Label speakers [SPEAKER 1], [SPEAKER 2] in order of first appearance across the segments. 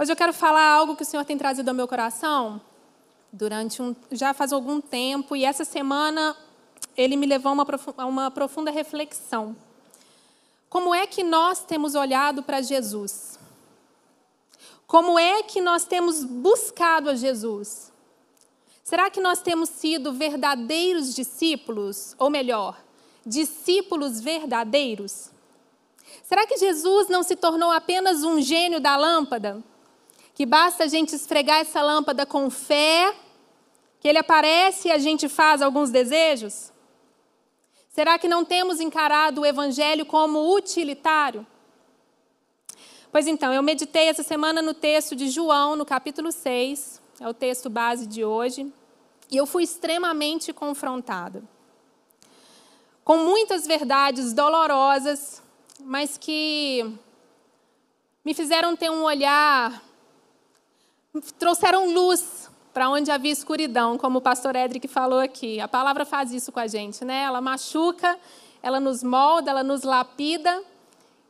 [SPEAKER 1] Hoje eu quero falar algo que o Senhor tem trazido ao meu coração durante um, já faz algum tempo e essa semana ele me levou a uma, a uma profunda reflexão. Como é que nós temos olhado para Jesus? Como é que nós temos buscado a Jesus? Será que nós temos sido verdadeiros discípulos? Ou melhor, discípulos verdadeiros? Será que Jesus não se tornou apenas um gênio da lâmpada? Que basta a gente esfregar essa lâmpada com fé, que ele aparece e a gente faz alguns desejos? Será que não temos encarado o evangelho como utilitário? Pois então, eu meditei essa semana no texto de João, no capítulo 6, é o texto base de hoje, e eu fui extremamente confrontada com muitas verdades dolorosas, mas que me fizeram ter um olhar, trouxeram luz para onde havia escuridão, como o pastor Edric falou aqui. A palavra faz isso com a gente, né? Ela machuca, ela nos molda, ela nos lapida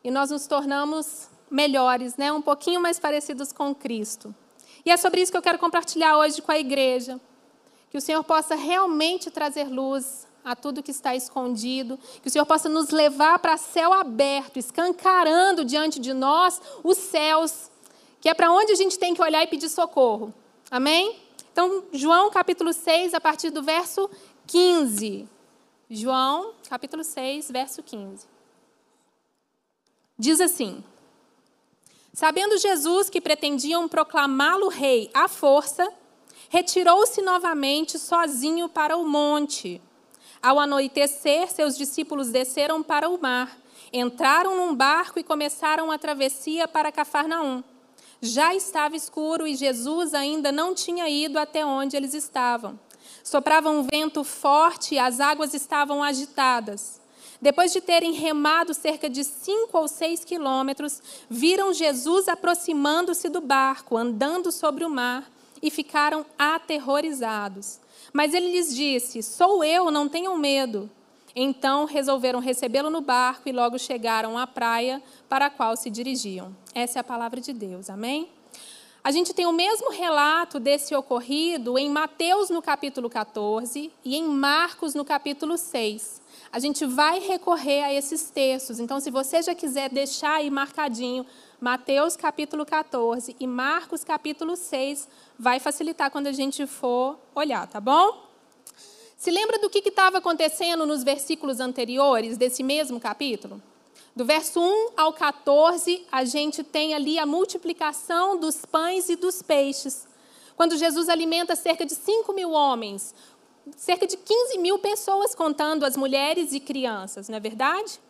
[SPEAKER 1] e nós nos tornamos melhores, né? Um pouquinho mais parecidos com Cristo. E é sobre isso que eu quero compartilhar hoje com a igreja. Que o Senhor possa realmente trazer luz a tudo que está escondido, que o Senhor possa nos levar para céu aberto, escancarando diante de nós os céus, que é para onde a gente tem que olhar e pedir socorro. Amém? Então, João capítulo 6, a partir do verso 15. João capítulo 6, verso 15. Diz assim: Sabendo Jesus que pretendiam proclamá-lo rei à força, retirou-se novamente sozinho para o monte. Ao anoitecer, seus discípulos desceram para o mar, entraram num barco e começaram a travessia para Cafarnaum. Já estava escuro e Jesus ainda não tinha ido até onde eles estavam. Soprava um vento forte e as águas estavam agitadas. Depois de terem remado cerca de cinco ou seis quilômetros, viram Jesus aproximando-se do barco, andando sobre o mar, e ficaram aterrorizados. Mas ele lhes disse: Sou eu, não tenham medo. Então resolveram recebê-lo no barco e logo chegaram à praia para a qual se dirigiam. Essa é a palavra de Deus, amém? A gente tem o mesmo relato desse ocorrido em Mateus no capítulo 14 e em Marcos no capítulo 6. A gente vai recorrer a esses textos. Então, se você já quiser deixar aí marcadinho Mateus capítulo 14 e Marcos capítulo 6, vai facilitar quando a gente for olhar, tá bom? Se lembra do que estava acontecendo nos versículos anteriores desse mesmo capítulo? Do verso 1 ao 14, a gente tem ali a multiplicação dos pães e dos peixes. Quando Jesus alimenta cerca de 5 mil homens, cerca de 15 mil pessoas, contando as mulheres e crianças, não é verdade?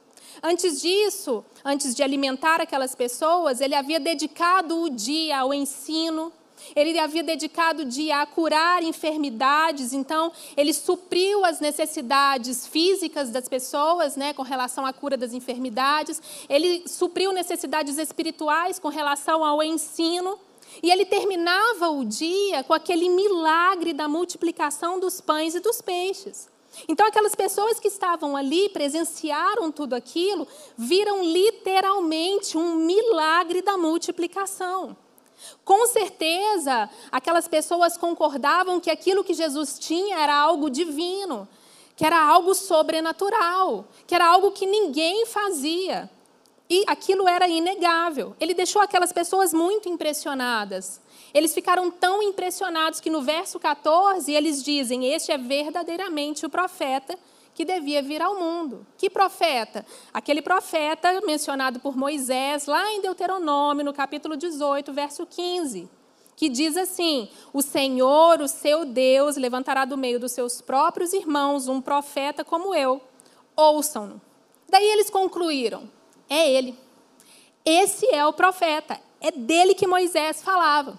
[SPEAKER 1] Antes disso, antes de alimentar aquelas pessoas, ele havia dedicado o dia ao ensino, ele havia dedicado dia a curar enfermidades, então ele supriu as necessidades físicas das pessoas, né, com relação à cura das enfermidades. Ele supriu necessidades espirituais com relação ao ensino. E ele terminava o dia com aquele milagre da multiplicação dos pães e dos peixes. Então, aquelas pessoas que estavam ali, presenciaram tudo aquilo, viram literalmente um milagre da multiplicação. Com certeza, aquelas pessoas concordavam que aquilo que Jesus tinha era algo divino, que era algo sobrenatural, que era algo que ninguém fazia. E aquilo era inegável. Ele deixou aquelas pessoas muito impressionadas. Eles ficaram tão impressionados que no verso 14 eles dizem: Este é verdadeiramente o profeta que devia vir ao mundo. Que profeta? Aquele profeta mencionado por Moisés lá em Deuteronômio, no capítulo 18, verso 15, que diz assim: O Senhor, o seu Deus, levantará do meio dos seus próprios irmãos um profeta como eu. Ouçam-no. Daí eles concluíram: É ele. Esse é o profeta. É dele que Moisés falava.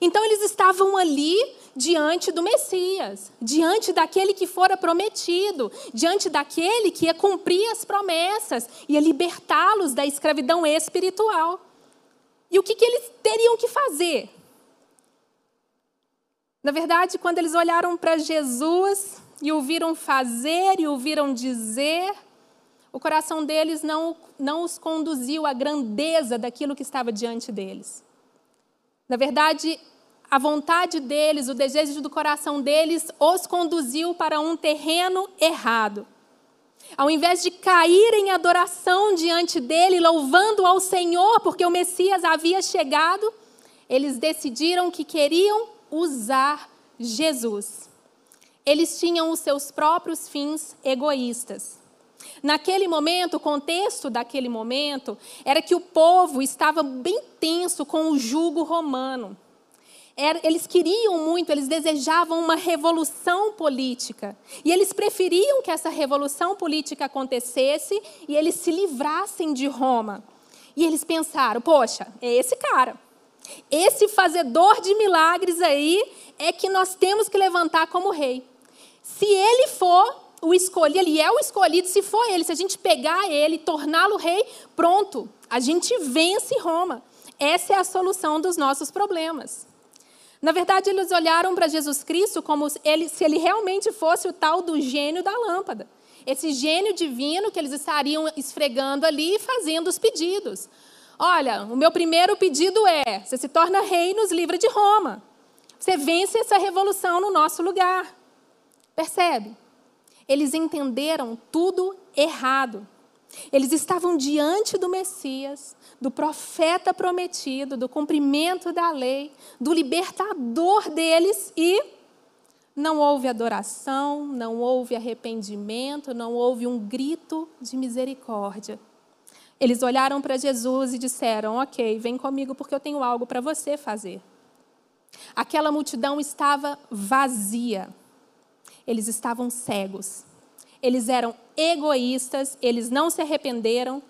[SPEAKER 1] Então eles estavam ali diante do Messias, diante daquele que fora prometido, diante daquele que ia cumprir as promessas, ia libertá-los da escravidão espiritual. E o que, que eles teriam que fazer? Na verdade, quando eles olharam para Jesus e ouviram fazer e ouviram dizer, o coração deles não, não os conduziu à grandeza daquilo que estava diante deles. Na verdade, a vontade deles, o desejo do coração deles, os conduziu para um terreno errado. Ao invés de cair em adoração diante dele, louvando ao Senhor, porque o Messias havia chegado, eles decidiram que queriam usar Jesus. Eles tinham os seus próprios fins egoístas. Naquele momento, o contexto daquele momento era que o povo estava bem tenso com o jugo romano. Eles queriam muito, eles desejavam uma revolução política. E eles preferiam que essa revolução política acontecesse e eles se livrassem de Roma. E eles pensaram: poxa, é esse cara. Esse fazedor de milagres aí é que nós temos que levantar como rei. Se ele for o escolhido, ele é o escolhido, se for ele, se a gente pegar ele, torná-lo rei, pronto, a gente vence Roma. Essa é a solução dos nossos problemas. Na verdade, eles olharam para Jesus Cristo como ele, se ele realmente fosse o tal do gênio da lâmpada. Esse gênio divino que eles estariam esfregando ali e fazendo os pedidos. Olha, o meu primeiro pedido é: você se torna rei e nos livra de Roma. Você vence essa revolução no nosso lugar. Percebe? Eles entenderam tudo errado. Eles estavam diante do Messias, do profeta prometido, do cumprimento da lei, do libertador deles e não houve adoração, não houve arrependimento, não houve um grito de misericórdia. Eles olharam para Jesus e disseram: Ok, vem comigo porque eu tenho algo para você fazer. Aquela multidão estava vazia, eles estavam cegos, eles eram egoístas, eles não se arrependeram,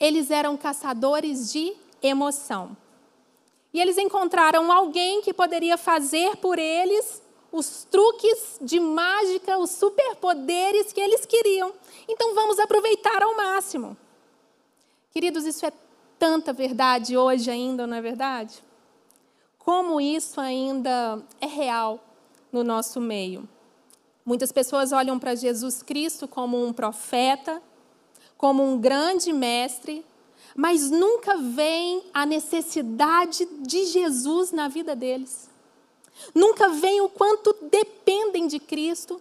[SPEAKER 1] eles eram caçadores de emoção. E eles encontraram alguém que poderia fazer por eles os truques de mágica, os superpoderes que eles queriam. Então vamos aproveitar ao máximo. Queridos, isso é tanta verdade hoje ainda, não é verdade? Como isso ainda é real no nosso meio. Muitas pessoas olham para Jesus Cristo como um profeta, como um grande mestre, mas nunca veem a necessidade de Jesus na vida deles. Nunca veem o quanto dependem de Cristo.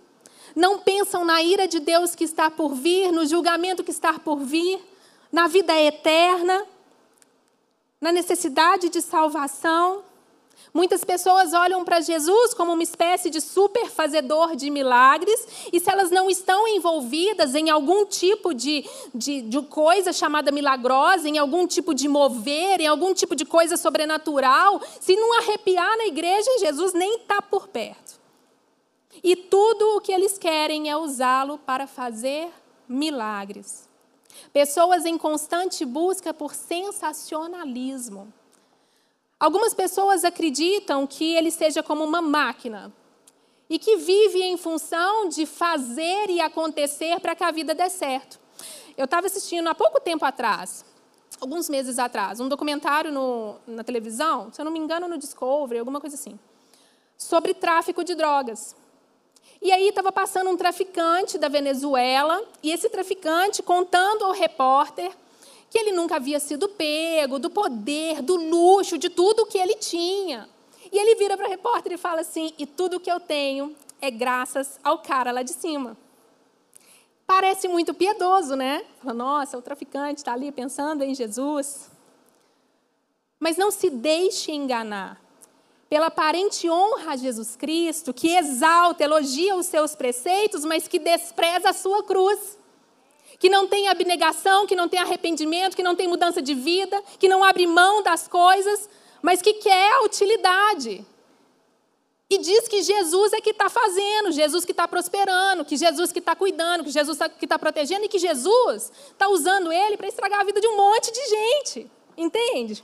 [SPEAKER 1] Não pensam na ira de Deus que está por vir, no julgamento que está por vir na vida eterna, na necessidade de salvação. Muitas pessoas olham para Jesus como uma espécie de super fazedor de milagres, e se elas não estão envolvidas em algum tipo de, de, de, coisa chamada milagrosa, em algum tipo de mover, em algum tipo de coisa sobrenatural, se não arrepiar na igreja, Jesus nem está por perto. E tudo o que eles querem é usá-lo para fazer milagres. Pessoas em constante busca por sensacionalismo. Algumas pessoas acreditam que ele seja como uma máquina e que vive em função de fazer e acontecer para que a vida dê certo. Eu estava assistindo há pouco tempo atrás, alguns meses atrás, um documentário no, na televisão, se eu não me engano, no Discovery, alguma coisa assim, sobre tráfico de drogas. E aí estava passando um traficante da Venezuela, e esse traficante contando ao repórter que ele nunca havia sido pego, do poder, do luxo, de tudo que ele tinha. E ele vira para o repórter e fala assim: e tudo que eu tenho é graças ao cara lá de cima. Parece muito piedoso, né? Fala, nossa, o traficante está ali pensando em Jesus. Mas não se deixe enganar pela aparente honra a Jesus Cristo, que exalta, elogia os seus preceitos, mas que despreza a sua cruz. Que não tem abnegação, que não tem arrependimento, que não tem mudança de vida, que não abre mão das coisas, mas que quer a utilidade. E diz que Jesus é que está fazendo, Jesus que está prosperando, que Jesus que está cuidando, que Jesus que está protegendo e que Jesus está usando ele para estragar a vida de um monte de gente. Entende?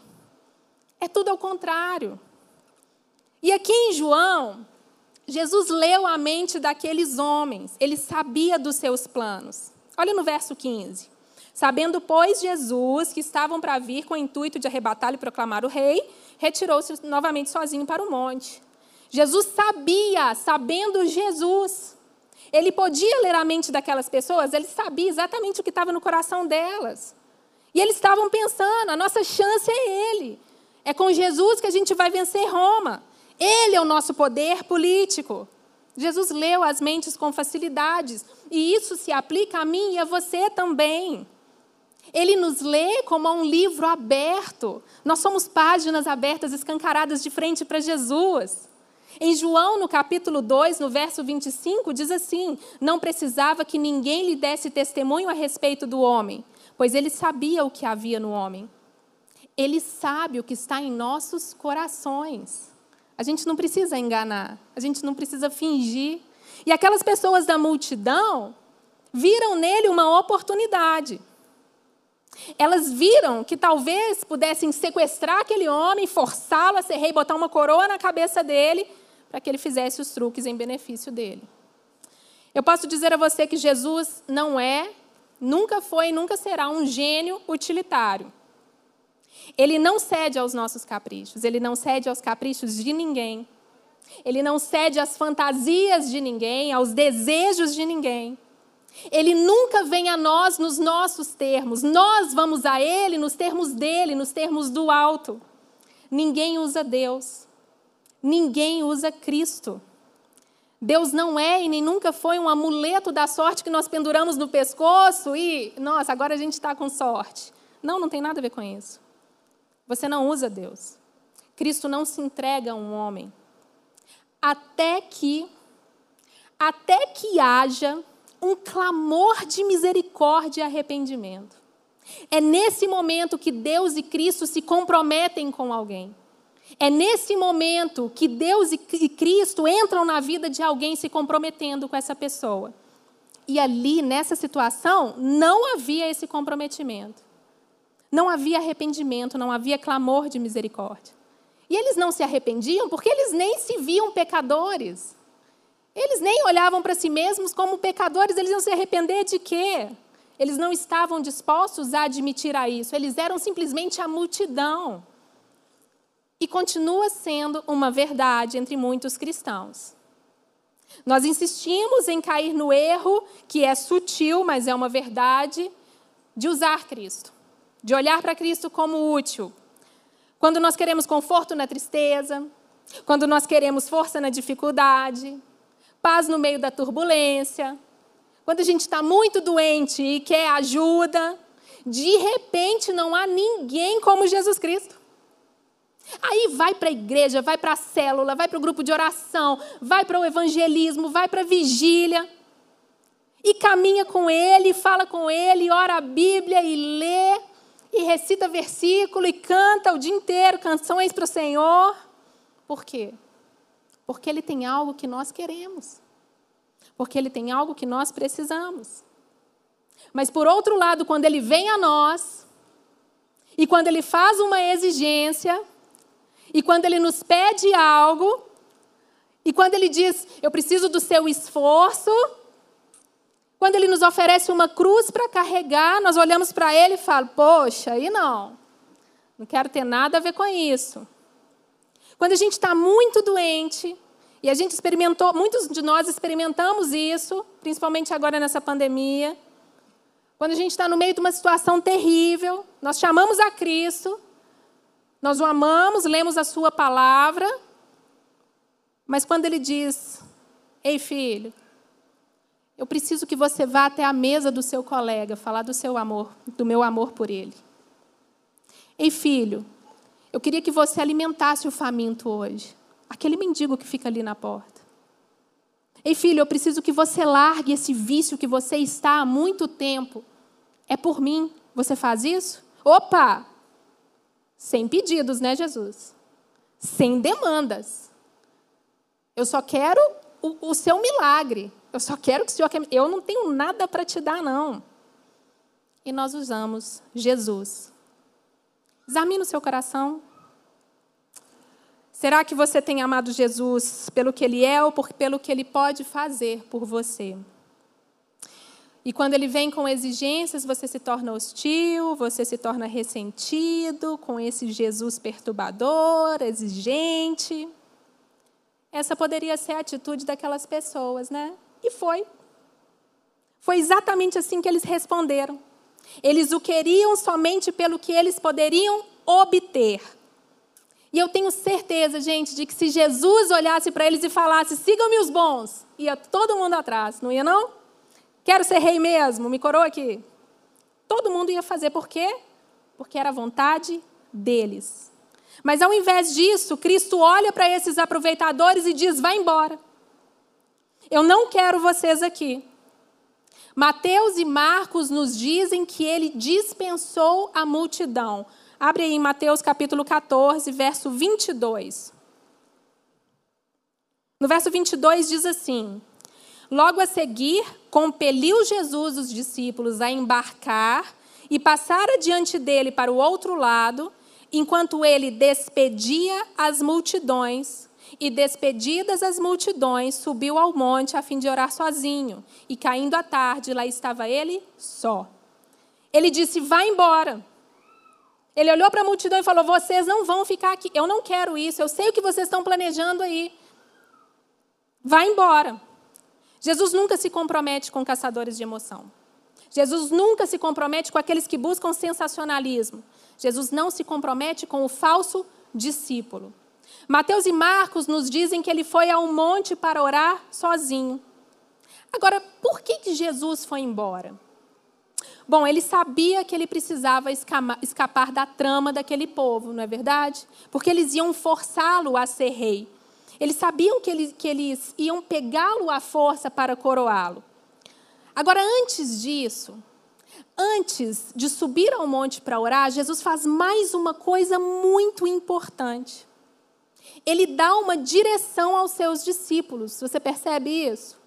[SPEAKER 1] É tudo ao contrário. E aqui em João, Jesus leu a mente daqueles homens, ele sabia dos seus planos. Olha no verso 15. Sabendo, pois, Jesus que estavam para vir com o intuito de arrebatá-lo e proclamar o rei, retirou-se novamente sozinho para o monte. Jesus sabia, sabendo Jesus. Ele podia ler a mente daquelas pessoas, ele sabia exatamente o que estava no coração delas. E eles estavam pensando: a nossa chance é ele. É com Jesus que a gente vai vencer Roma. Ele é o nosso poder político. Jesus leu as mentes com facilidades, e isso se aplica a mim e a você também. Ele nos lê como a um livro aberto. Nós somos páginas abertas, escancaradas de frente para Jesus. Em João, no capítulo 2, no verso 25, diz assim: Não precisava que ninguém lhe desse testemunho a respeito do homem, pois ele sabia o que havia no homem. Ele sabe o que está em nossos corações. A gente não precisa enganar, a gente não precisa fingir. E aquelas pessoas da multidão viram nele uma oportunidade. Elas viram que talvez pudessem sequestrar aquele homem, forçá-lo a ser rei, botar uma coroa na cabeça dele, para que ele fizesse os truques em benefício dele. Eu posso dizer a você que Jesus não é, nunca foi e nunca será um gênio utilitário. Ele não cede aos nossos caprichos, ele não cede aos caprichos de ninguém. Ele não cede às fantasias de ninguém, aos desejos de ninguém. Ele nunca vem a nós nos nossos termos. Nós vamos a Ele nos termos dele, nos termos do alto. Ninguém usa Deus. Ninguém usa Cristo. Deus não é e nem nunca foi um amuleto da sorte que nós penduramos no pescoço e, nossa, agora a gente está com sorte. Não, não tem nada a ver com isso. Você não usa Deus. Cristo não se entrega a um homem. Até que, até que haja um clamor de misericórdia e arrependimento. É nesse momento que Deus e Cristo se comprometem com alguém. É nesse momento que Deus e Cristo entram na vida de alguém se comprometendo com essa pessoa. E ali, nessa situação, não havia esse comprometimento. Não havia arrependimento, não havia clamor de misericórdia. E eles não se arrependiam porque eles nem se viam pecadores. Eles nem olhavam para si mesmos como pecadores, eles iam se arrepender de quê? Eles não estavam dispostos a admitir a isso, eles eram simplesmente a multidão. E continua sendo uma verdade entre muitos cristãos. Nós insistimos em cair no erro, que é sutil, mas é uma verdade, de usar Cristo, de olhar para Cristo como útil. Quando nós queremos conforto na tristeza, quando nós queremos força na dificuldade, paz no meio da turbulência. Quando a gente está muito doente e quer ajuda, de repente não há ninguém como Jesus Cristo. Aí vai para a igreja, vai para a célula, vai para o grupo de oração, vai para o evangelismo, vai para a vigília. E caminha com ele, fala com ele, ora a Bíblia e lê, e recita versículo e canta o dia inteiro canções para o Senhor. Por quê? Porque Ele tem algo que nós queremos. Porque Ele tem algo que nós precisamos. Mas, por outro lado, quando Ele vem a nós, e quando Ele faz uma exigência, e quando Ele nos pede algo, e quando Ele diz, eu preciso do seu esforço, quando Ele nos oferece uma cruz para carregar, nós olhamos para Ele e falamos, poxa, aí não, não quero ter nada a ver com isso. Quando a gente está muito doente, e a gente experimentou, muitos de nós experimentamos isso, principalmente agora nessa pandemia. Quando a gente está no meio de uma situação terrível, nós chamamos a Cristo, nós o amamos, lemos a Sua palavra, mas quando Ele diz: Ei, filho, eu preciso que você vá até a mesa do seu colega falar do seu amor, do meu amor por ele. Ei, filho, eu queria que você alimentasse o faminto hoje. Aquele mendigo que fica ali na porta. Ei, filho, eu preciso que você largue esse vício que você está há muito tempo. É por mim. Você faz isso? Opa! Sem pedidos, né, Jesus? Sem demandas. Eu só quero o, o seu milagre. Eu só quero que o Senhor. Eu não tenho nada para te dar, não. E nós usamos Jesus Examine o seu coração. Será que você tem amado Jesus pelo que ele é ou pelo que ele pode fazer por você? E quando ele vem com exigências, você se torna hostil, você se torna ressentido com esse Jesus perturbador, exigente. Essa poderia ser a atitude daquelas pessoas, né? E foi. Foi exatamente assim que eles responderam. Eles o queriam somente pelo que eles poderiam obter. E eu tenho certeza, gente, de que se Jesus olhasse para eles e falasse: sigam-me os bons, ia todo mundo atrás, não ia não? Quero ser rei mesmo, me coroa aqui. Todo mundo ia fazer, por quê? Porque era vontade deles. Mas ao invés disso, Cristo olha para esses aproveitadores e diz: vai embora. Eu não quero vocês aqui. Mateus e Marcos nos dizem que ele dispensou a multidão. Abre aí Mateus capítulo 14, verso 22. No verso 22 diz assim: Logo a seguir, compeliu Jesus os discípulos a embarcar e passar adiante dele para o outro lado, enquanto ele despedia as multidões. E despedidas as multidões, subiu ao monte a fim de orar sozinho. E caindo a tarde, lá estava ele só. Ele disse: Vá embora. Ele olhou para a multidão e falou: Vocês não vão ficar aqui. Eu não quero isso. Eu sei o que vocês estão planejando aí. Vá embora. Jesus nunca se compromete com caçadores de emoção. Jesus nunca se compromete com aqueles que buscam sensacionalismo. Jesus não se compromete com o falso discípulo. Mateus e Marcos nos dizem que ele foi ao monte para orar sozinho. Agora, por que, que Jesus foi embora? Bom, ele sabia que ele precisava escapar da trama daquele povo, não é verdade? Porque eles iam forçá-lo a ser rei. Eles sabiam que que eles iam pegá-lo à força para coroá-lo. Agora, antes disso, antes de subir ao monte para orar, Jesus faz mais uma coisa muito importante. Ele dá uma direção aos seus discípulos. Você percebe isso?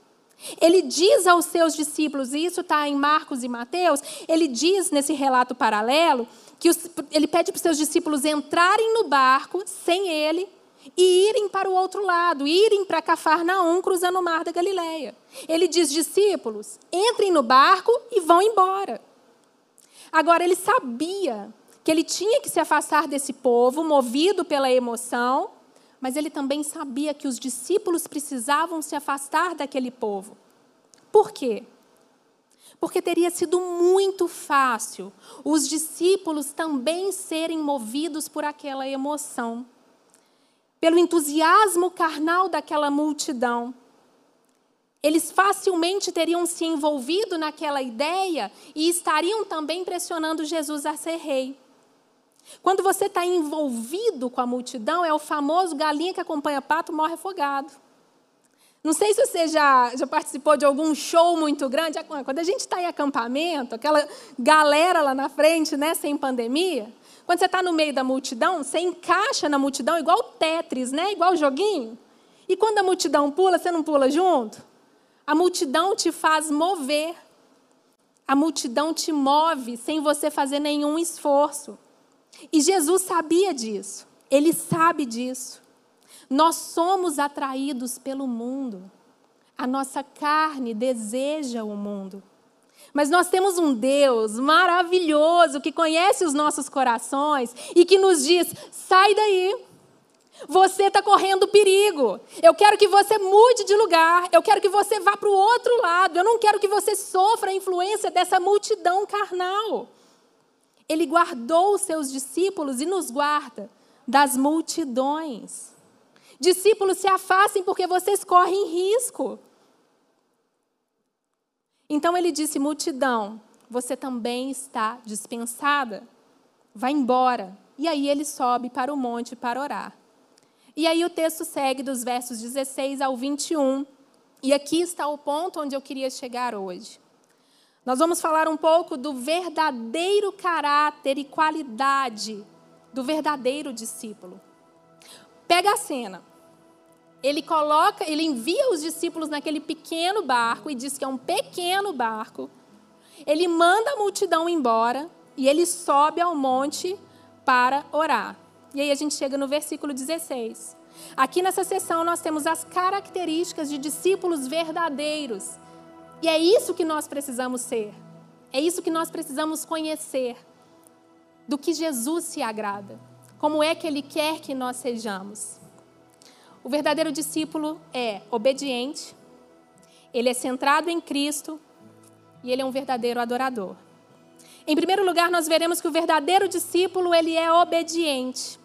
[SPEAKER 1] Ele diz aos seus discípulos, e isso está em Marcos e Mateus, ele diz nesse relato paralelo, que os, ele pede para os seus discípulos entrarem no barco sem ele e irem para o outro lado, irem para Cafarnaum, cruzando o mar da Galileia. Ele diz, discípulos, entrem no barco e vão embora. Agora, ele sabia que ele tinha que se afastar desse povo, movido pela emoção, mas ele também sabia que os discípulos precisavam se afastar daquele povo. Por quê? Porque teria sido muito fácil os discípulos também serem movidos por aquela emoção, pelo entusiasmo carnal daquela multidão. Eles facilmente teriam se envolvido naquela ideia e estariam também pressionando Jesus a ser rei. Quando você está envolvido com a multidão, é o famoso galinha que acompanha pato morre afogado. Não sei se você já, já participou de algum show muito grande. Quando a gente está em acampamento, aquela galera lá na frente, né, sem pandemia, quando você está no meio da multidão, você encaixa na multidão igual Tetris, né, igual joguinho. E quando a multidão pula, você não pula junto? A multidão te faz mover. A multidão te move sem você fazer nenhum esforço. E Jesus sabia disso, ele sabe disso. Nós somos atraídos pelo mundo, a nossa carne deseja o mundo. Mas nós temos um Deus maravilhoso que conhece os nossos corações e que nos diz: sai daí. Você está correndo perigo. Eu quero que você mude de lugar. Eu quero que você vá para o outro lado. Eu não quero que você sofra a influência dessa multidão carnal. Ele guardou os seus discípulos e nos guarda das multidões. Discípulos, se afastem porque vocês correm risco. Então ele disse: multidão, você também está dispensada. Vá embora. E aí ele sobe para o monte para orar. E aí o texto segue dos versos 16 ao 21. E aqui está o ponto onde eu queria chegar hoje. Nós vamos falar um pouco do verdadeiro caráter e qualidade do verdadeiro discípulo. Pega a cena. Ele coloca, ele envia os discípulos naquele pequeno barco e diz que é um pequeno barco. Ele manda a multidão embora e ele sobe ao monte para orar. E aí a gente chega no versículo 16. Aqui nessa sessão nós temos as características de discípulos verdadeiros. E é isso que nós precisamos ser. É isso que nós precisamos conhecer. Do que Jesus se agrada. Como é que Ele quer que nós sejamos. O verdadeiro discípulo é obediente, ele é centrado em Cristo e ele é um verdadeiro adorador. Em primeiro lugar, nós veremos que o verdadeiro discípulo, ele é obediente.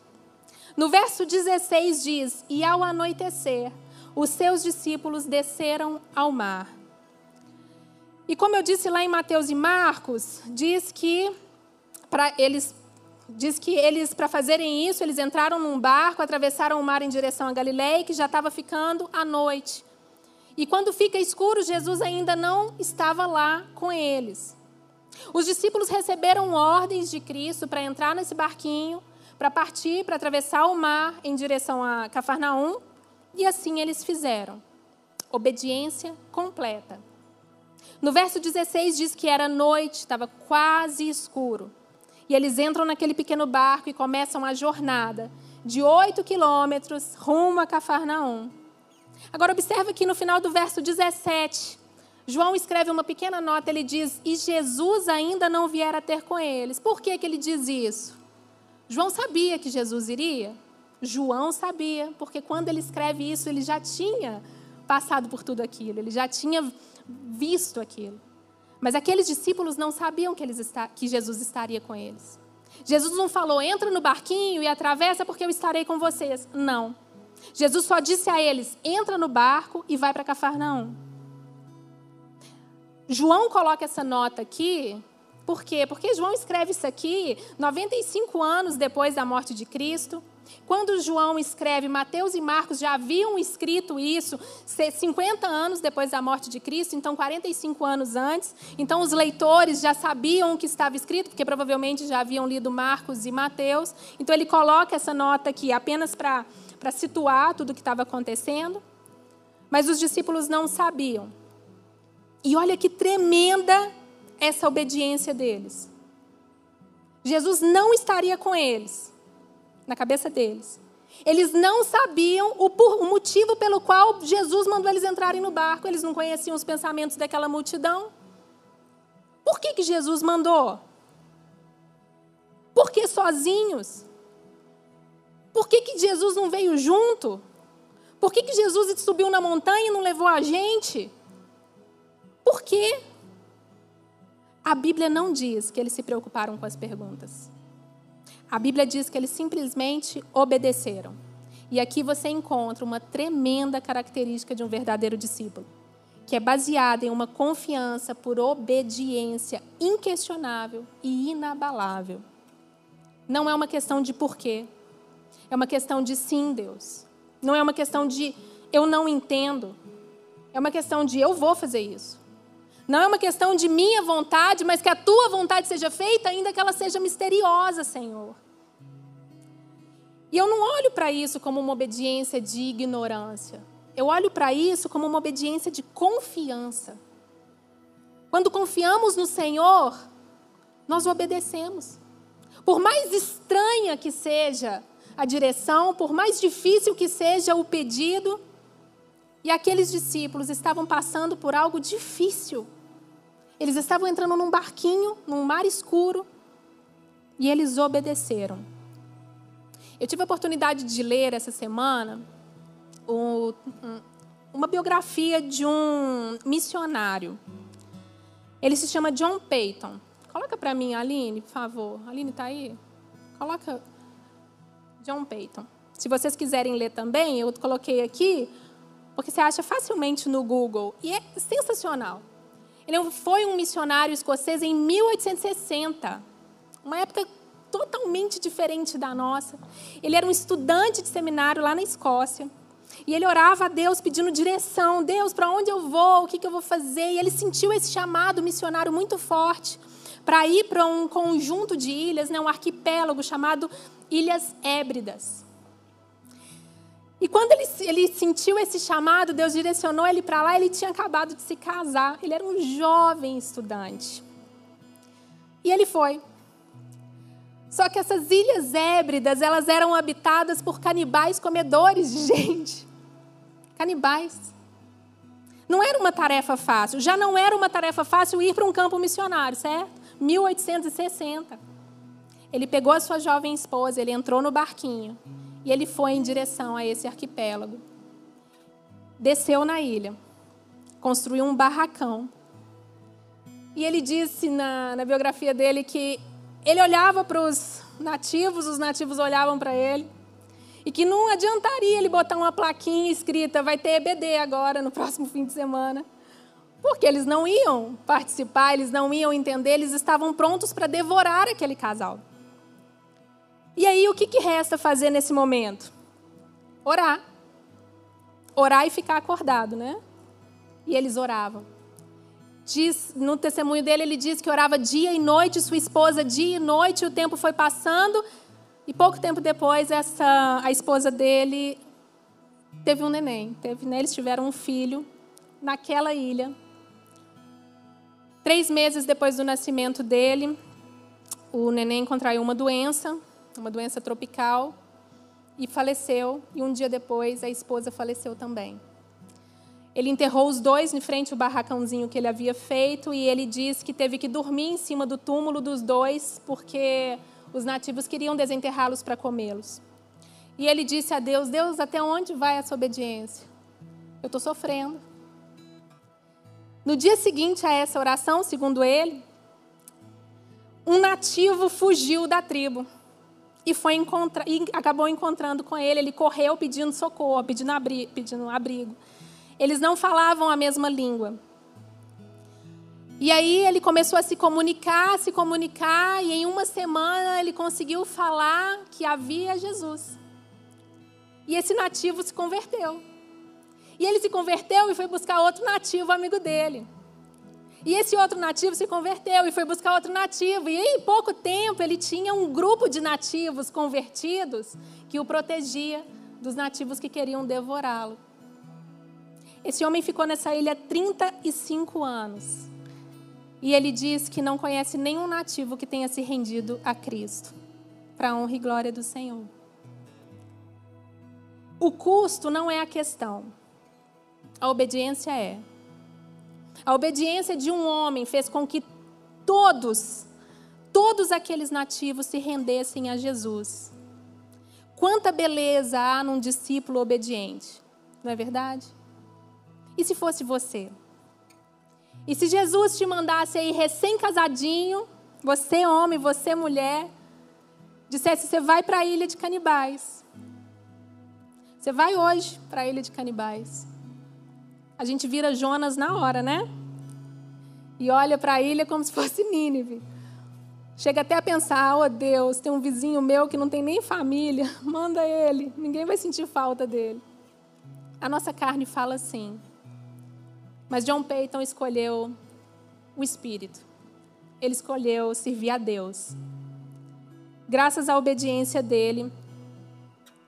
[SPEAKER 1] No verso 16 diz: E ao anoitecer, os seus discípulos desceram ao mar. E como eu disse lá em Mateus e Marcos, diz que para eles diz que eles para fazerem isso, eles entraram num barco, atravessaram o mar em direção a Galiléia, que já estava ficando à noite. E quando fica escuro, Jesus ainda não estava lá com eles. Os discípulos receberam ordens de Cristo para entrar nesse barquinho, para partir, para atravessar o mar em direção a Cafarnaum, e assim eles fizeram. Obediência completa. No verso 16 diz que era noite, estava quase escuro. E eles entram naquele pequeno barco e começam a jornada de oito quilômetros rumo a Cafarnaum. Agora observa que no final do verso 17, João escreve uma pequena nota, ele diz, e Jesus ainda não viera ter com eles. Por que, que ele diz isso? João sabia que Jesus iria? João sabia, porque quando ele escreve isso, ele já tinha passado por tudo aquilo, ele já tinha visto aquilo. Mas aqueles discípulos não sabiam que, eles está, que Jesus estaria com eles. Jesus não falou, entra no barquinho e atravessa porque eu estarei com vocês. Não. Jesus só disse a eles, entra no barco e vai para Cafarnaum. João coloca essa nota aqui, por quê? Porque João escreve isso aqui 95 anos depois da morte de Cristo. Quando João escreve, Mateus e Marcos já haviam escrito isso 50 anos depois da morte de Cristo, então 45 anos antes. Então os leitores já sabiam o que estava escrito, porque provavelmente já haviam lido Marcos e Mateus. Então ele coloca essa nota aqui apenas para situar tudo o que estava acontecendo. Mas os discípulos não sabiam. E olha que tremenda essa obediência deles. Jesus não estaria com eles na cabeça deles. Eles não sabiam o, por, o, motivo pelo qual Jesus mandou eles entrarem no barco. Eles não conheciam os pensamentos daquela multidão. Por que, que Jesus mandou? Por que sozinhos? Por que, que Jesus não veio junto? Por que, que Jesus subiu na montanha e não levou a gente? Por quê? A Bíblia não diz que eles se preocuparam com as perguntas. A Bíblia diz que eles simplesmente obedeceram. E aqui você encontra uma tremenda característica de um verdadeiro discípulo, que é baseada em uma confiança por obediência inquestionável e inabalável. Não é uma questão de porquê, é uma questão de sim, Deus. Não é uma questão de eu não entendo, é uma questão de eu vou fazer isso. Não é uma questão de minha vontade, mas que a tua vontade seja feita, ainda que ela seja misteriosa, Senhor. E eu não olho para isso como uma obediência de ignorância. Eu olho para isso como uma obediência de confiança. Quando confiamos no Senhor, nós obedecemos. Por mais estranha que seja a direção, por mais difícil que seja o pedido, e aqueles discípulos estavam passando por algo difícil. Eles estavam entrando num barquinho, num mar escuro, e eles obedeceram. Eu tive a oportunidade de ler essa semana uma biografia de um missionário. Ele se chama John Peyton. Coloca para mim, Aline, por favor. Aline está aí? Coloca John Peyton. Se vocês quiserem ler também, eu coloquei aqui, porque você acha facilmente no Google. E é sensacional. Ele foi um missionário escocês em 1860, uma época totalmente diferente da nossa. Ele era um estudante de seminário lá na Escócia. E ele orava a Deus pedindo direção. Deus, para onde eu vou? O que, que eu vou fazer? E ele sentiu esse chamado missionário muito forte para ir para um conjunto de ilhas, né, um arquipélago chamado Ilhas Hébridas. E quando ele, ele sentiu esse chamado, Deus direcionou ele para lá, ele tinha acabado de se casar. Ele era um jovem estudante. E ele foi. Só que essas ilhas hébridas, elas eram habitadas por canibais comedores de gente. Canibais. Não era uma tarefa fácil. Já não era uma tarefa fácil ir para um campo missionário, certo? 1860. Ele pegou a sua jovem esposa, ele entrou no barquinho e ele foi em direção a esse arquipélago. Desceu na ilha, construiu um barracão. E ele disse na, na biografia dele que ele olhava para os nativos, os nativos olhavam para ele. E que não adiantaria ele botar uma plaquinha escrita, vai ter EBD agora no próximo fim de semana. Porque eles não iam participar, eles não iam entender, eles estavam prontos para devorar aquele casal. E aí, o que, que resta fazer nesse momento? Orar. Orar e ficar acordado, né? E eles oravam. Diz, no testemunho dele, ele diz que orava dia e noite, sua esposa dia e noite, o tempo foi passando, e pouco tempo depois, essa, a esposa dele teve um neném. Teve, né, eles tiveram um filho naquela ilha. Três meses depois do nascimento dele, o neném contraiu uma doença, uma doença tropical, e faleceu. E um dia depois, a esposa faleceu também. Ele enterrou os dois em frente ao barracãozinho que ele havia feito e ele diz que teve que dormir em cima do túmulo dos dois porque os nativos queriam desenterrá-los para comê-los. E ele disse a Deus: Deus, até onde vai essa obediência? Eu estou sofrendo. No dia seguinte a essa oração, segundo ele, um nativo fugiu da tribo e foi encontra e acabou encontrando com ele. Ele correu pedindo socorro, pedindo, abri pedindo abrigo. Eles não falavam a mesma língua. E aí ele começou a se comunicar, se comunicar, e em uma semana ele conseguiu falar que havia Jesus. E esse nativo se converteu. E ele se converteu e foi buscar outro nativo amigo dele. E esse outro nativo se converteu e foi buscar outro nativo. E em pouco tempo ele tinha um grupo de nativos convertidos que o protegia dos nativos que queriam devorá-lo. Esse homem ficou nessa ilha 35 anos. E ele diz que não conhece nenhum nativo que tenha se rendido a Cristo, para a honra e glória do Senhor. O custo não é a questão, a obediência é. A obediência de um homem fez com que todos, todos aqueles nativos se rendessem a Jesus. Quanta beleza há num discípulo obediente, não é verdade? E se fosse você? E se Jesus te mandasse aí recém-casadinho, você homem, você mulher, dissesse: você vai para a ilha de canibais. Você vai hoje para a ilha de canibais. A gente vira Jonas na hora, né? E olha para a ilha como se fosse Nínive. Chega até a pensar: oh Deus, tem um vizinho meu que não tem nem família, manda ele, ninguém vai sentir falta dele. A nossa carne fala assim. Mas John Peyton escolheu o Espírito. Ele escolheu servir a Deus. Graças à obediência dele,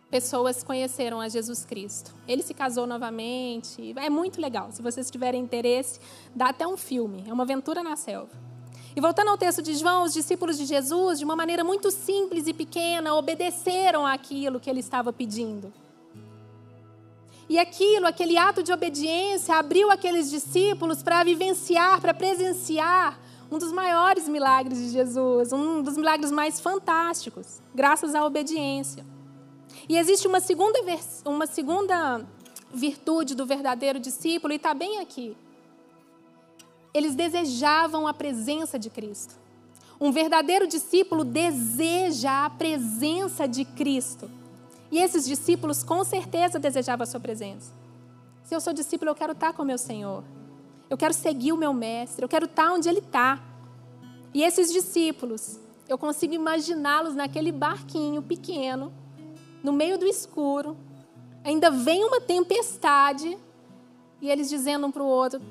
[SPEAKER 1] pessoas conheceram a Jesus Cristo. Ele se casou novamente. É muito legal. Se vocês tiverem interesse, dá até um filme. É uma aventura na selva. E voltando ao texto de João, os discípulos de Jesus, de uma maneira muito simples e pequena, obedeceram àquilo que ele estava pedindo. E aquilo, aquele ato de obediência, abriu aqueles discípulos para vivenciar, para presenciar um dos maiores milagres de Jesus, um dos milagres mais fantásticos, graças à obediência. E existe uma segunda, uma segunda virtude do verdadeiro discípulo, e está bem aqui. Eles desejavam a presença de Cristo. Um verdadeiro discípulo deseja a presença de Cristo. E esses discípulos com certeza desejavam a sua presença. Se eu sou discípulo, eu quero estar com o meu Senhor. Eu quero seguir o meu mestre, eu quero estar onde ele está. E esses discípulos, eu consigo imaginá-los naquele barquinho pequeno, no meio do escuro. Ainda vem uma tempestade e eles dizendo um para o outro: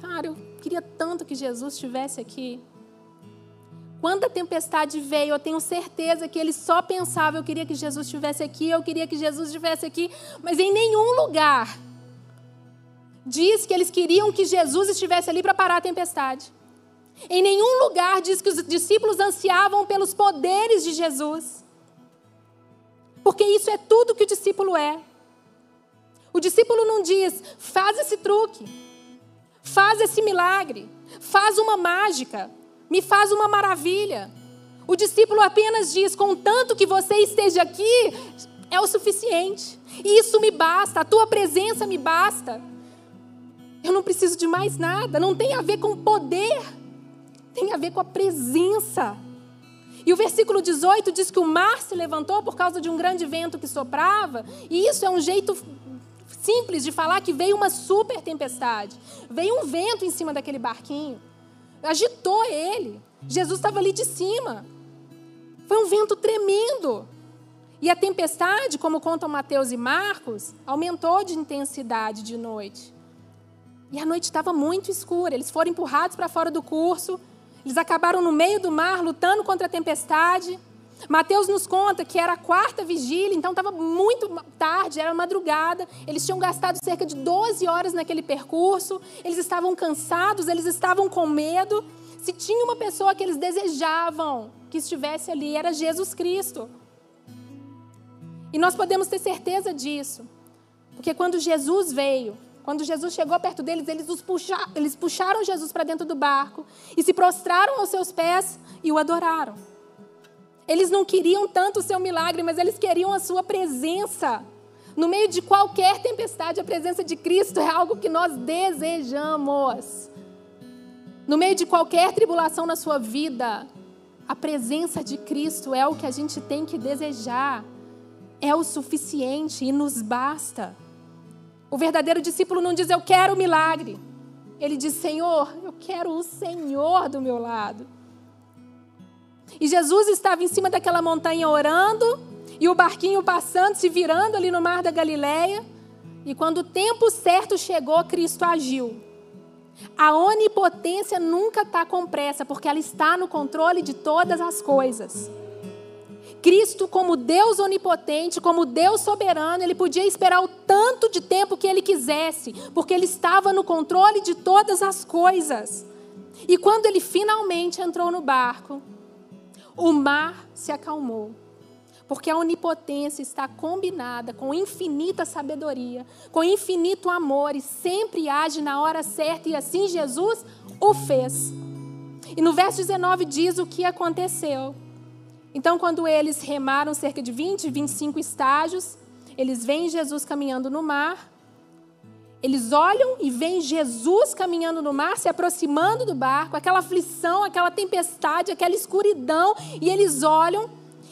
[SPEAKER 1] Cara, eu queria tanto que Jesus estivesse aqui. Quando a tempestade veio, eu tenho certeza que ele só pensava: eu queria que Jesus estivesse aqui, eu queria que Jesus estivesse aqui, mas em nenhum lugar diz que eles queriam que Jesus estivesse ali para parar a tempestade. Em nenhum lugar diz que os discípulos ansiavam pelos poderes de Jesus. Porque isso é tudo que o discípulo é. O discípulo não diz, faz esse truque, faz esse milagre, faz uma mágica, me faz uma maravilha. O discípulo apenas diz: contanto que você esteja aqui, é o suficiente. Isso me basta, a tua presença me basta. Eu não preciso de mais nada. Não tem a ver com poder, tem a ver com a presença. E o versículo 18 diz que o mar se levantou por causa de um grande vento que soprava, e isso é um jeito simples de falar que veio uma super tempestade. Veio um vento em cima daquele barquinho, agitou ele. Jesus estava ali de cima. Foi um vento tremendo. E a tempestade, como contam Mateus e Marcos, aumentou de intensidade de noite. E a noite estava muito escura. Eles foram empurrados para fora do curso. Eles acabaram no meio do mar, lutando contra a tempestade. Mateus nos conta que era a quarta vigília, então estava muito tarde, era madrugada. Eles tinham gastado cerca de 12 horas naquele percurso. Eles estavam cansados, eles estavam com medo. Se tinha uma pessoa que eles desejavam que estivesse ali, era Jesus Cristo. E nós podemos ter certeza disso, porque quando Jesus veio, quando Jesus chegou perto deles, eles, os eles puxaram Jesus para dentro do barco e se prostraram aos seus pés e o adoraram. Eles não queriam tanto o seu milagre, mas eles queriam a sua presença. No meio de qualquer tempestade, a presença de Cristo é algo que nós desejamos. No meio de qualquer tribulação na sua vida, a presença de Cristo é o que a gente tem que desejar. É o suficiente e nos basta. O verdadeiro discípulo não diz eu quero o milagre. Ele diz: Senhor, eu quero o Senhor do meu lado. E Jesus estava em cima daquela montanha orando, e o barquinho passando, se virando ali no mar da Galileia. E quando o tempo certo chegou, Cristo agiu. A onipotência nunca está com pressa, porque ela está no controle de todas as coisas. Cristo, como Deus onipotente, como Deus soberano, ele podia esperar o tanto de tempo que ele quisesse, porque ele estava no controle de todas as coisas. E quando ele finalmente entrou no barco, o mar se acalmou. Porque a onipotência está combinada com infinita sabedoria, com infinito amor e sempre age na hora certa, e assim Jesus o fez. E no verso 19 diz o que aconteceu. Então, quando eles remaram cerca de 20, 25 estágios, eles veem Jesus caminhando no mar eles olham e veem Jesus caminhando no mar, se aproximando do barco, aquela aflição, aquela tempestade, aquela escuridão, e eles olham.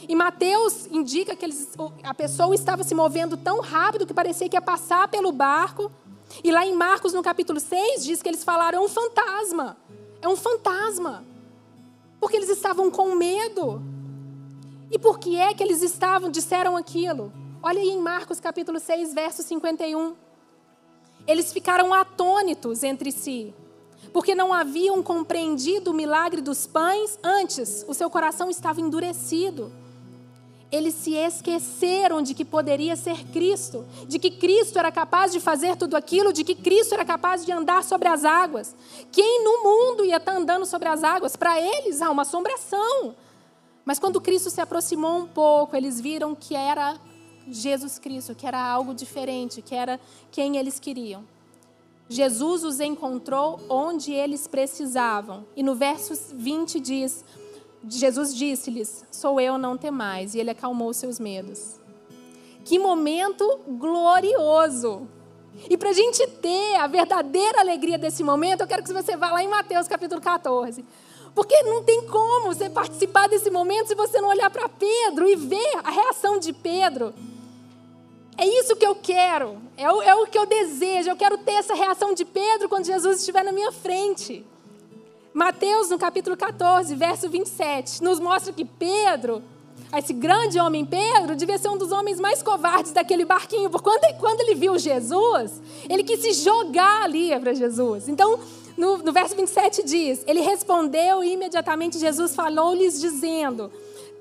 [SPEAKER 1] E Mateus indica que eles, a pessoa estava se movendo tão rápido que parecia que ia passar pelo barco. E lá em Marcos, no capítulo 6, diz que eles falaram: é um fantasma. É um fantasma. Porque eles estavam com medo. E por que é que eles estavam, disseram aquilo? Olha aí em Marcos capítulo 6, verso 51. Eles ficaram atônitos entre si, porque não haviam compreendido o milagre dos pães, antes o seu coração estava endurecido. Eles se esqueceram de que poderia ser Cristo, de que Cristo era capaz de fazer tudo aquilo, de que Cristo era capaz de andar sobre as águas. Quem no mundo ia estar andando sobre as águas? Para eles há uma assombração. Mas quando Cristo se aproximou um pouco, eles viram que era Jesus Cristo, que era algo diferente, que era quem eles queriam. Jesus os encontrou onde eles precisavam. E no verso 20 diz: Jesus disse-lhes: Sou eu, não temais. E ele acalmou seus medos. Que momento glorioso! E para a gente ter a verdadeira alegria desse momento, eu quero que você vá lá em Mateus capítulo 14. Porque não tem como você participar desse momento se você não olhar para Pedro e ver a reação de Pedro. É isso que eu quero, é o, é o que eu desejo. Eu quero ter essa reação de Pedro quando Jesus estiver na minha frente. Mateus, no capítulo 14, verso 27, nos mostra que Pedro, esse grande homem Pedro, devia ser um dos homens mais covardes daquele barquinho, porque quando, quando ele viu Jesus, ele quis se jogar ali para Jesus. Então, no, no verso 27 diz: Ele respondeu e imediatamente Jesus falou-lhes, dizendo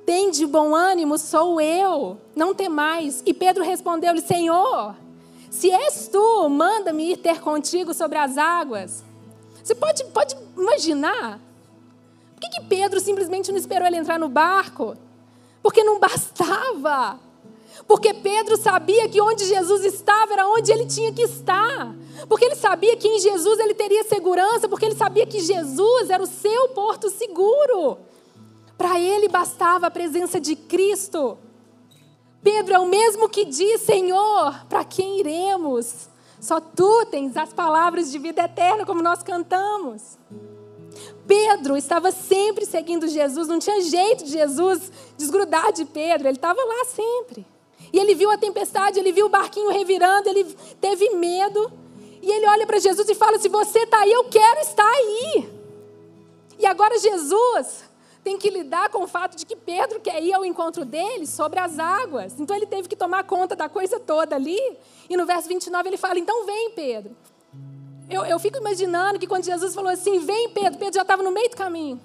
[SPEAKER 1] tem de bom ânimo, sou eu, não temais. E Pedro respondeu-lhe: Senhor, se és tu, manda-me ir ter contigo sobre as águas. Você pode, pode imaginar? Por que, que Pedro simplesmente não esperou ele entrar no barco? Porque não bastava. Porque Pedro sabia que onde Jesus estava era onde ele tinha que estar. Porque ele sabia que em Jesus ele teria segurança. Porque ele sabia que Jesus era o seu porto seguro. Para ele bastava a presença de Cristo. Pedro é o mesmo que diz: Senhor, para quem iremos? Só tu tens as palavras de vida eterna, como nós cantamos. Pedro estava sempre seguindo Jesus, não tinha jeito de Jesus desgrudar de Pedro, ele estava lá sempre. E ele viu a tempestade, ele viu o barquinho revirando, ele teve medo. E ele olha para Jesus e fala: Se você está aí, eu quero estar aí. E agora Jesus tem que lidar com o fato de que Pedro quer ir ao encontro dele sobre as águas. Então ele teve que tomar conta da coisa toda ali. E no verso 29 ele fala: Então vem, Pedro. Eu, eu fico imaginando que quando Jesus falou assim: Vem, Pedro, Pedro já estava no meio do caminho.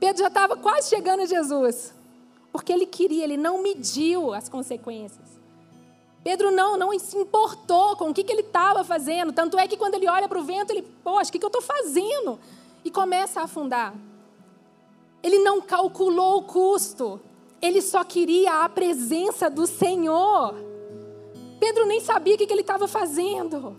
[SPEAKER 1] Pedro já estava quase chegando a Jesus. Porque ele queria, ele não mediu as consequências. Pedro não, não se importou com o que, que ele estava fazendo. Tanto é que quando ele olha para o vento, ele, poxa, o que, que eu estou fazendo? E começa a afundar. Ele não calculou o custo. Ele só queria a presença do Senhor. Pedro nem sabia o que, que ele estava fazendo.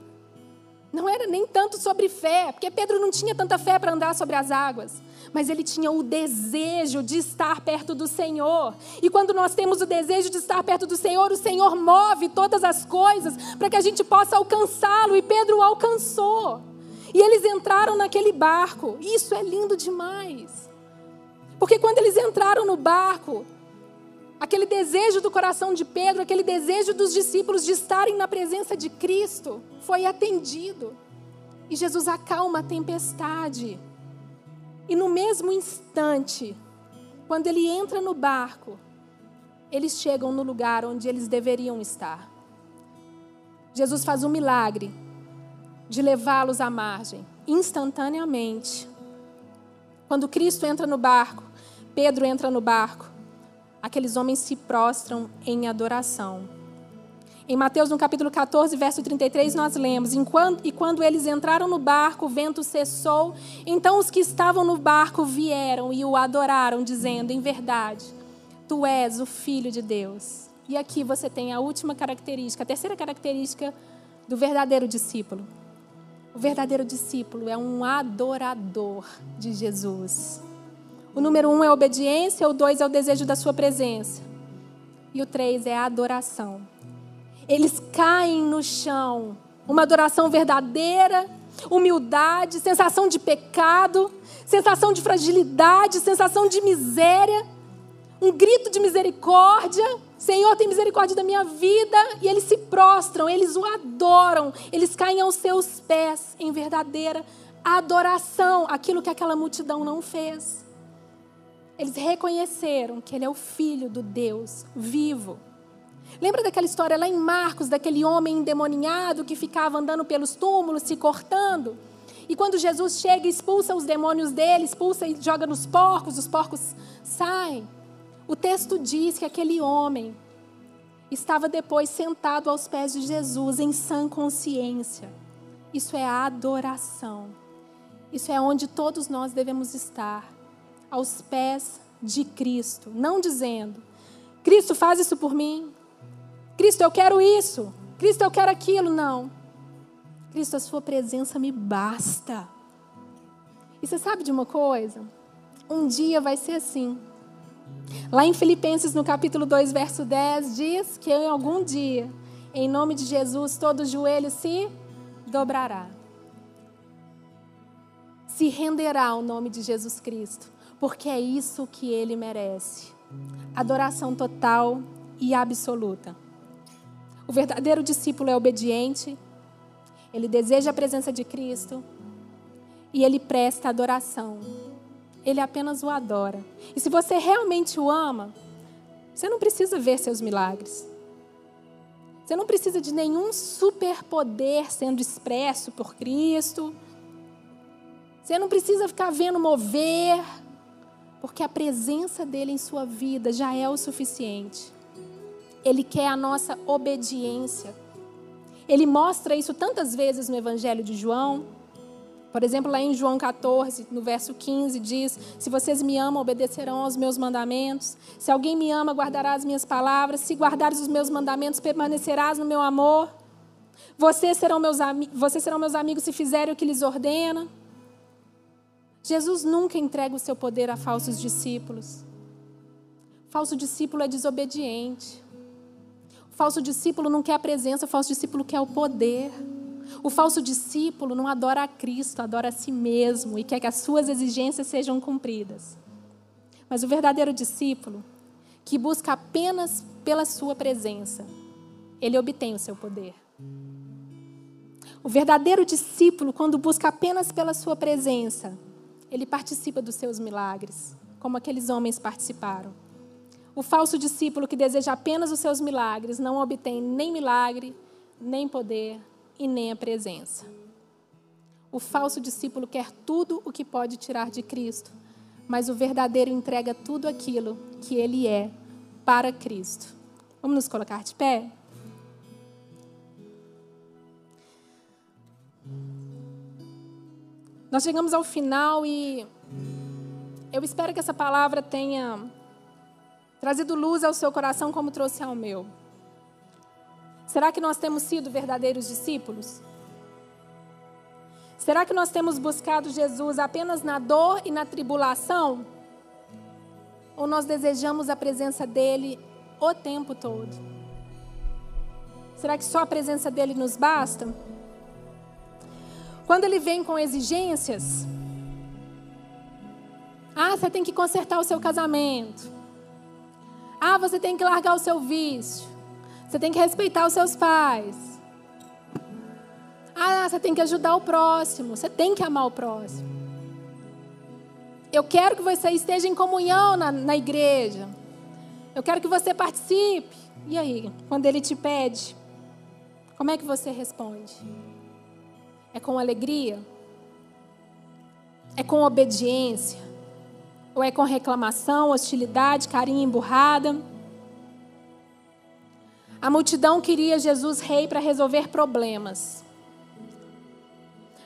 [SPEAKER 1] Não era nem tanto sobre fé, porque Pedro não tinha tanta fé para andar sobre as águas, mas ele tinha o desejo de estar perto do Senhor. E quando nós temos o desejo de estar perto do Senhor, o Senhor move todas as coisas para que a gente possa alcançá-lo, e Pedro o alcançou. E eles entraram naquele barco. Isso é lindo demais. Porque quando eles entraram no barco, aquele desejo do coração de Pedro, aquele desejo dos discípulos de estarem na presença de Cristo, foi atendido. E Jesus acalma a tempestade. E no mesmo instante, quando ele entra no barco, eles chegam no lugar onde eles deveriam estar. Jesus faz um milagre de levá-los à margem, instantaneamente. Quando Cristo entra no barco, Pedro entra no barco, aqueles homens se prostram em adoração. Em Mateus, no capítulo 14, verso 33, nós lemos: E quando eles entraram no barco, o vento cessou. Então os que estavam no barco vieram e o adoraram, dizendo: Em verdade, tu és o Filho de Deus. E aqui você tem a última característica, a terceira característica do verdadeiro discípulo. O verdadeiro discípulo é um adorador de Jesus. O número um é obediência, o dois é o desejo da sua presença. E o três é a adoração. Eles caem no chão. Uma adoração verdadeira, humildade, sensação de pecado, sensação de fragilidade, sensação de miséria, um grito de misericórdia. Senhor, tem misericórdia da minha vida. E eles se prostram, eles o adoram, eles caem aos seus pés em verdadeira adoração, aquilo que aquela multidão não fez. Eles reconheceram que ele é o filho do Deus vivo. Lembra daquela história lá em Marcos, daquele homem endemoniado que ficava andando pelos túmulos, se cortando? E quando Jesus chega, expulsa os demônios dele, expulsa e joga nos porcos, os porcos saem. O texto diz que aquele homem estava depois sentado aos pés de Jesus em sã consciência. Isso é adoração. Isso é onde todos nós devemos estar aos pés de Cristo, não dizendo: Cristo faz isso por mim. Cristo, eu quero isso. Cristo, eu quero aquilo. Não. Cristo, a sua presença me basta. E você sabe de uma coisa? Um dia vai ser assim. Lá em Filipenses, no capítulo 2, verso 10, diz que em algum dia, em nome de Jesus, todo joelho se dobrará. Se renderá ao nome de Jesus Cristo porque é isso que ele merece. Adoração total e absoluta. O verdadeiro discípulo é obediente, ele deseja a presença de Cristo e ele presta adoração. Ele apenas o adora. E se você realmente o ama, você não precisa ver seus milagres. Você não precisa de nenhum superpoder sendo expresso por Cristo. Você não precisa ficar vendo mover porque a presença dele em sua vida já é o suficiente. Ele quer a nossa obediência. Ele mostra isso tantas vezes no Evangelho de João. Por exemplo, lá em João 14, no verso 15, diz: Se vocês me amam, obedecerão aos meus mandamentos. Se alguém me ama, guardará as minhas palavras. Se guardares os meus mandamentos, permanecerás no meu amor. Vocês serão meus, vocês serão meus amigos se fizerem o que lhes ordena. Jesus nunca entrega o seu poder a falsos discípulos. Falso discípulo é desobediente. O falso discípulo não quer a presença, o falso discípulo quer o poder. O falso discípulo não adora a Cristo, adora a si mesmo e quer que as suas exigências sejam cumpridas. Mas o verdadeiro discípulo, que busca apenas pela sua presença, ele obtém o seu poder. O verdadeiro discípulo, quando busca apenas pela sua presença, ele participa dos seus milagres, como aqueles homens participaram. O falso discípulo que deseja apenas os seus milagres não obtém nem milagre, nem poder e nem a presença. O falso discípulo quer tudo o que pode tirar de Cristo, mas o verdadeiro entrega tudo aquilo que ele é para Cristo. Vamos nos colocar de pé? Nós chegamos ao final e eu espero que essa palavra tenha trazido luz ao seu coração como trouxe ao meu. Será que nós temos sido verdadeiros discípulos? Será que nós temos buscado Jesus apenas na dor e na tribulação? Ou nós desejamos a presença dele o tempo todo? Será que só a presença dele nos basta? Quando ele vem com exigências, ah, você tem que consertar o seu casamento. Ah, você tem que largar o seu vício. Você tem que respeitar os seus pais. Ah, você tem que ajudar o próximo. Você tem que amar o próximo. Eu quero que você esteja em comunhão na, na igreja. Eu quero que você participe. E aí, quando ele te pede, como é que você responde? É com alegria? É com obediência? Ou é com reclamação, hostilidade, carinho emburrada? A multidão queria Jesus rei para resolver problemas.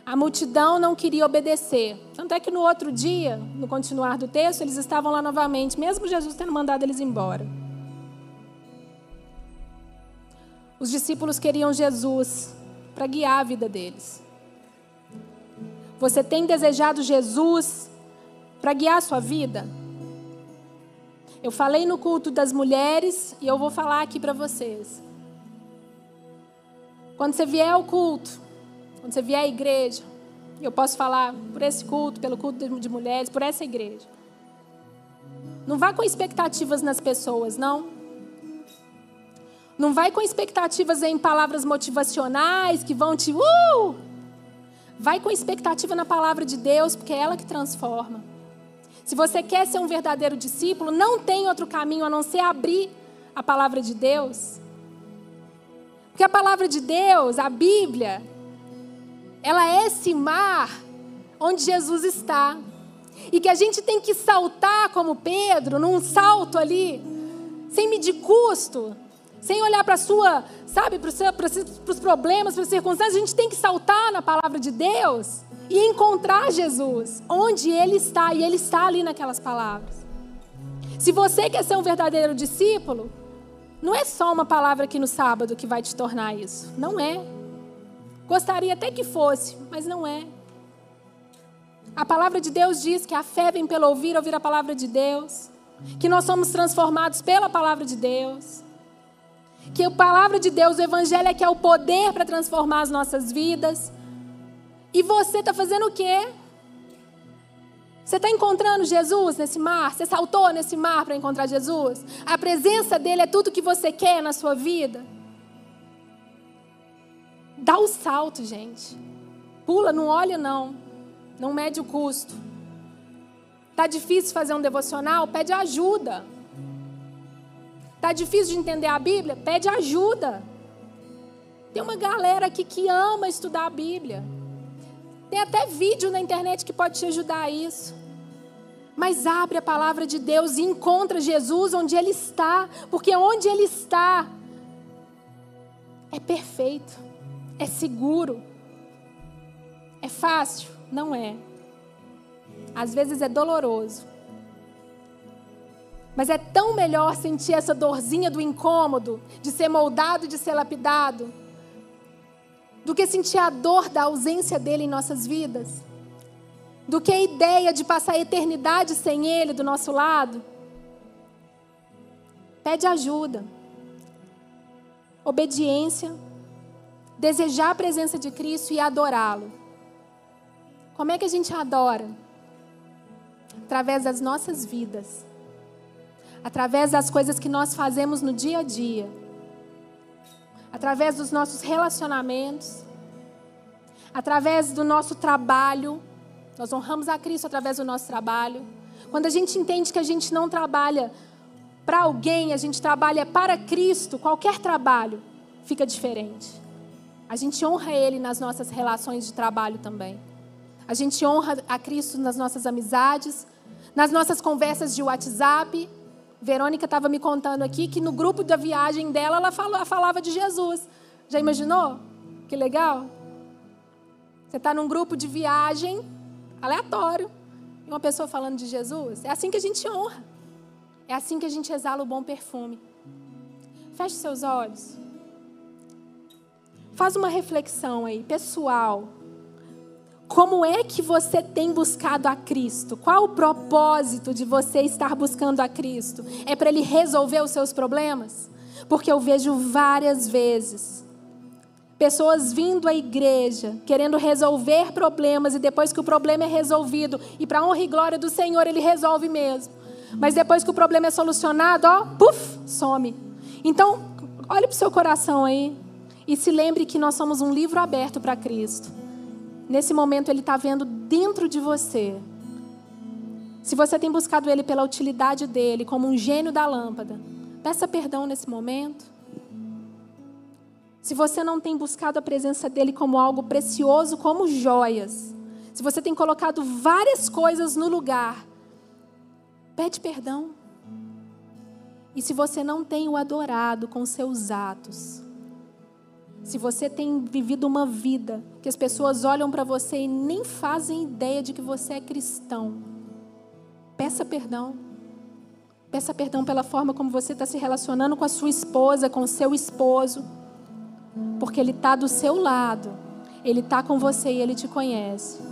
[SPEAKER 1] A multidão não queria obedecer. Tanto é que no outro dia, no continuar do texto, eles estavam lá novamente, mesmo Jesus tendo mandado eles embora. Os discípulos queriam Jesus para guiar a vida deles. Você tem desejado Jesus para guiar a sua vida? Eu falei no culto das mulheres e eu vou falar aqui para vocês. Quando você vier ao culto, quando você vier à igreja, eu posso falar por esse culto, pelo culto de mulheres, por essa igreja. Não vá com expectativas nas pessoas, não. Não vai com expectativas em palavras motivacionais que vão te. Uh! Vai com expectativa na palavra de Deus, porque é ela que transforma. Se você quer ser um verdadeiro discípulo, não tem outro caminho a não ser abrir a palavra de Deus. Porque a palavra de Deus, a Bíblia, ela é esse mar onde Jesus está. E que a gente tem que saltar como Pedro, num salto ali, sem medir custo, sem olhar para a sua, sabe, para os problemas, para as circunstâncias, a gente tem que saltar na palavra de Deus e encontrar Jesus onde Ele está, e Ele está ali naquelas palavras. Se você quer ser um verdadeiro discípulo, não é só uma palavra aqui no sábado que vai te tornar isso. Não é. Gostaria até que fosse, mas não é. A palavra de Deus diz que a fé vem pelo ouvir, ouvir a palavra de Deus. Que nós somos transformados pela palavra de Deus. Que a palavra de Deus, o Evangelho é que é o poder para transformar as nossas vidas. E você está fazendo o quê? Você está encontrando Jesus nesse mar? Você saltou nesse mar para encontrar Jesus? A presença dele é tudo que você quer na sua vida? Dá o salto, gente. Pula, não olha não. Não mede o custo. Tá difícil fazer um devocional? Pede ajuda. Tá difícil de entender a Bíblia? Pede ajuda. Tem uma galera aqui que ama estudar a Bíblia. Tem até vídeo na internet que pode te ajudar a isso. Mas abre a palavra de Deus e encontra Jesus onde Ele está, porque onde Ele está é perfeito, é seguro, é fácil? Não é. Às vezes é doloroso. Mas é tão melhor sentir essa dorzinha do incômodo, de ser moldado, de ser lapidado, do que sentir a dor da ausência dele em nossas vidas, do que a ideia de passar a eternidade sem ele do nosso lado. Pede ajuda, obediência, desejar a presença de Cristo e adorá-lo. Como é que a gente adora? Através das nossas vidas, através das coisas que nós fazemos no dia a dia, através dos nossos relacionamentos, através do nosso trabalho. Nós honramos a Cristo através do nosso trabalho. Quando a gente entende que a gente não trabalha para alguém, a gente trabalha para Cristo, qualquer trabalho fica diferente. A gente honra Ele nas nossas relações de trabalho também. A gente honra a Cristo nas nossas amizades, nas nossas conversas de WhatsApp. Verônica estava me contando aqui que no grupo da viagem dela ela falava de Jesus. Já imaginou? Que legal. Você está num grupo de viagem aleatório e uma pessoa falando de Jesus. É assim que a gente honra. É assim que a gente exala o bom perfume. Feche seus olhos. Faz uma reflexão aí, pessoal. Como é que você tem buscado a Cristo? Qual o propósito de você estar buscando a Cristo? É para Ele resolver os seus problemas? Porque eu vejo várias vezes pessoas vindo à igreja, querendo resolver problemas, e depois que o problema é resolvido, e para honra e glória do Senhor, Ele resolve mesmo. Mas depois que o problema é solucionado, ó, puf, some. Então, olhe para o seu coração aí. E se lembre que nós somos um livro aberto para Cristo. Nesse momento, Ele está vendo dentro de você. Se você tem buscado Ele pela utilidade dele, como um gênio da lâmpada, peça perdão nesse momento. Se você não tem buscado a presença dele como algo precioso, como joias, se você tem colocado várias coisas no lugar, pede perdão. E se você não tem o adorado com seus atos, se você tem vivido uma vida que as pessoas olham para você e nem fazem ideia de que você é cristão, peça perdão. Peça perdão pela forma como você está se relacionando com a sua esposa, com o seu esposo, porque Ele está do seu lado, Ele está com você e Ele te conhece.